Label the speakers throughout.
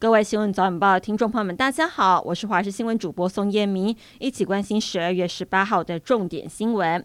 Speaker 1: 各位新闻早晚报的听众朋友们，大家好，我是华视新闻主播宋燕明，一起关心十二月十八号的重点新闻。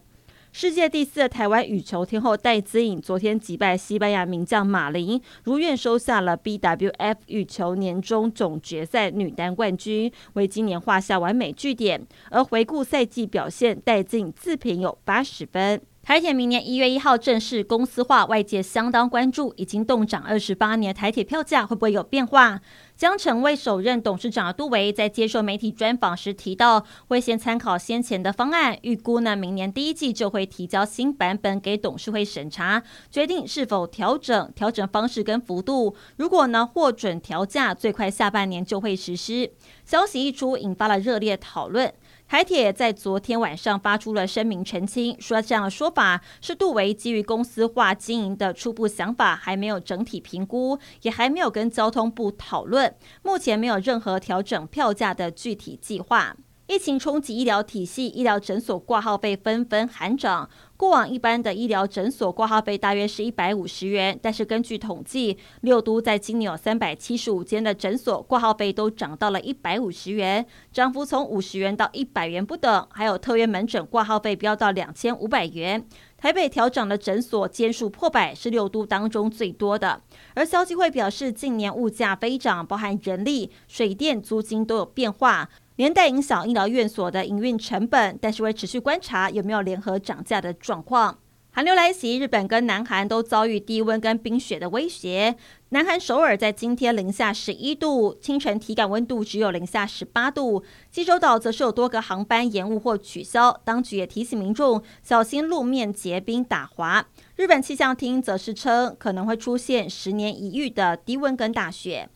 Speaker 1: 世界第四的台湾羽球天后戴资颖昨天击败西班牙名将马林，如愿收下了 BWF 羽球年终总决赛女单冠军，为今年画下完美句点。而回顾赛季表现，戴资颖自评有八十分。台铁明年一月一号正式公司化，外界相当关注。已经冻涨二十八年台铁票价会不会有变化？将成为首任董事长的杜维在接受媒体专访时提到，会先参考先前的方案，预估呢明年第一季就会提交新版本给董事会审查，决定是否调整调整方式跟幅度。如果呢获准调价，最快下半年就会实施。消息一出，引发了热烈讨论。台铁在昨天晚上发出了声明澄清，说这样的说法是杜维基于公司化经营的初步想法，还没有整体评估，也还没有跟交通部讨论，目前没有任何调整票价的具体计划。疫情冲击医疗体系，医疗诊所挂号费纷纷喊涨。过往一般的医疗诊所挂号费大约是一百五十元，但是根据统计，六都在今年有三百七十五间的诊所挂号费都涨到了一百五十元，涨幅从五十元到一百元不等。还有特约门诊挂号费飙到两千五百元。台北调涨的诊所间数破百，是六都当中最多的。而消基会表示，近年物价飞涨，包含人力、水电、租金都有变化。连带影响医疗院所的营运成本，但是会持续观察有没有联合涨价的状况。寒流来袭，日本跟南韩都遭遇低温跟冰雪的威胁。南韩首尔在今天零下十一度，清晨体感温度只有零下十八度。济州岛则是有多个航班延误或取消，当局也提醒民众小心路面结冰打滑。日本气象厅则是称可能会出现十年一遇的低温跟大雪。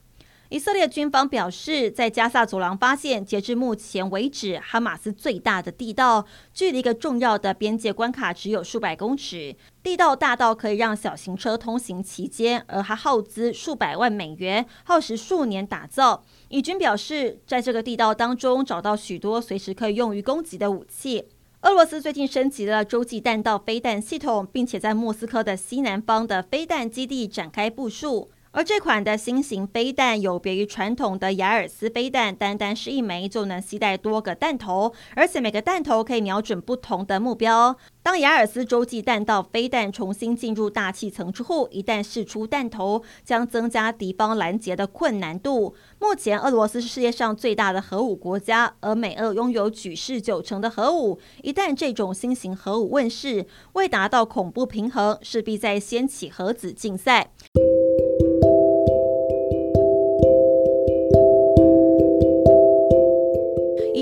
Speaker 1: 以色列军方表示，在加萨走廊发现，截至目前为止，哈马斯最大的地道，距离一个重要的边界关卡只有数百公尺。地道大到可以让小型车通行其间，而还耗资数百万美元，耗时数年打造。以军表示，在这个地道当中找到许多随时可以用于攻击的武器。俄罗斯最近升级了洲际弹道飞弹系统，并且在莫斯科的西南方的飞弹基地展开部署。而这款的新型飞弹有别于传统的雅尔斯飞弹，单单是一枚就能携带多个弹头，而且每个弹头可以瞄准不同的目标。当雅尔斯洲际弹道飞弹重新进入大气层之后，一旦释出弹头，将增加敌方拦截的困难度。目前，俄罗斯是世界上最大的核武国家，而美俄拥有举世九成的核武。一旦这种新型核武问世，为达到恐怖平衡，势必再掀起核子竞赛。